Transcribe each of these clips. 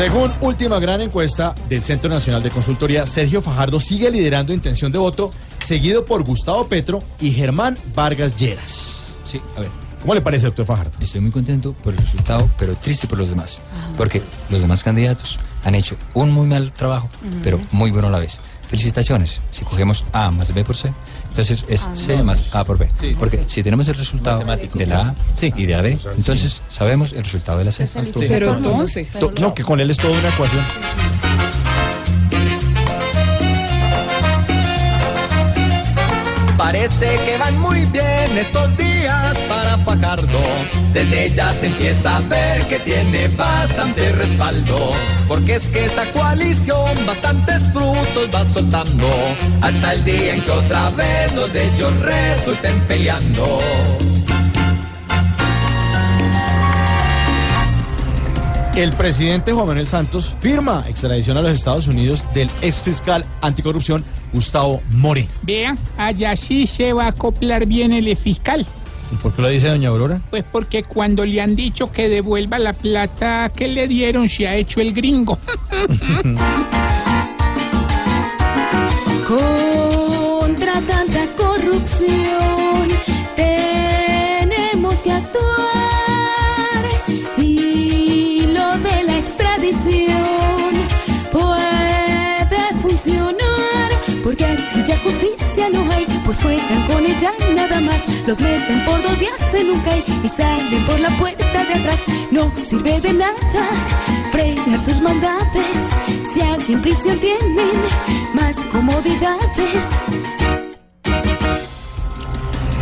Según última gran encuesta del Centro Nacional de Consultoría, Sergio Fajardo sigue liderando intención de voto, seguido por Gustavo Petro y Germán Vargas Lleras. Sí, a ver, ¿Cómo le parece, doctor Fajardo? estoy muy contento por el resultado, pero triste por los demás. Porque los demás candidatos han hecho un muy mal trabajo, pero muy bueno a la vez. Felicitaciones. Si cogemos A más B por C, entonces es C más A por B. Porque si tenemos el resultado de la A y de la B, entonces sabemos el resultado de la C. Pero entonces, To- No, que con él es toda una ecuación. Parece que van muy bien estos días Fajardo. Desde ya se empieza a ver que tiene bastante respaldo. Porque es que esa coalición bastantes frutos va soltando. Hasta el día en que otra vez los de ellos resulten peleando. El presidente Juan Manuel Santos firma extradición a los Estados Unidos del ex fiscal anticorrupción Gustavo More. vea, allá sí se va a acoplar bien el fiscal. ¿Y por qué lo dice doña Aurora? Pues porque cuando le han dicho que devuelva la plata que le dieron, se ha hecho el gringo. Contra tanta corrupción tenemos que actuar y lo de la extradición puede funcionar porque aquí ya justicia pues juegan con ella nada más, los meten por dos días en un CAI y salen por la puerta de atrás, no sirve de nada frenar sus maldades, si aquí en prisión tienen más comodidades.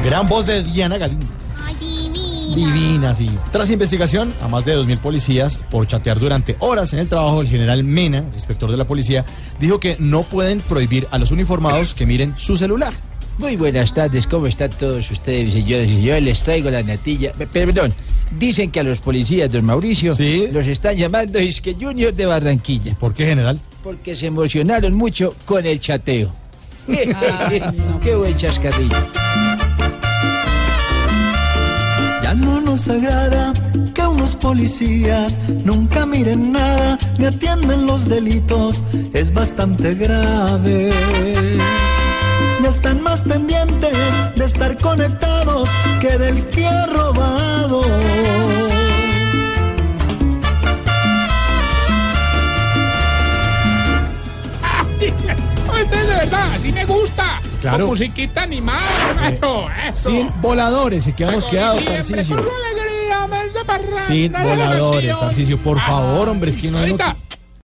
Gran voz de Diana Galindo. Ay, divina. Divina, sí. Tras investigación a más de 2.000 policías por chatear durante horas en el trabajo, el general Mena, inspector de la policía, dijo que no pueden prohibir a los uniformados que miren su celular. Muy buenas tardes, ¿cómo están todos ustedes, señoras y señores? Les traigo la natilla. Pe- Perdón, dicen que a los policías, don Mauricio, Sí. los están llamando que Junior de Barranquilla, ¿Por qué, general? porque se emocionaron mucho con el chateo. Qué buen chascarrillo. Ya no nos agrada que unos policías nunca miren nada ni atienden los delitos. Es bastante grave. Conectados que del que ha robado. Pues de verdad, así me gusta. Claro. Con musiquita animada, hermano. Eso. Sin voladores, y que hemos quedado, Siempre Tarcisio. con alegría, mes de parranda, Sin voladores. Tarcisio. Por Ah, favor, hombre, es que no, ahorita.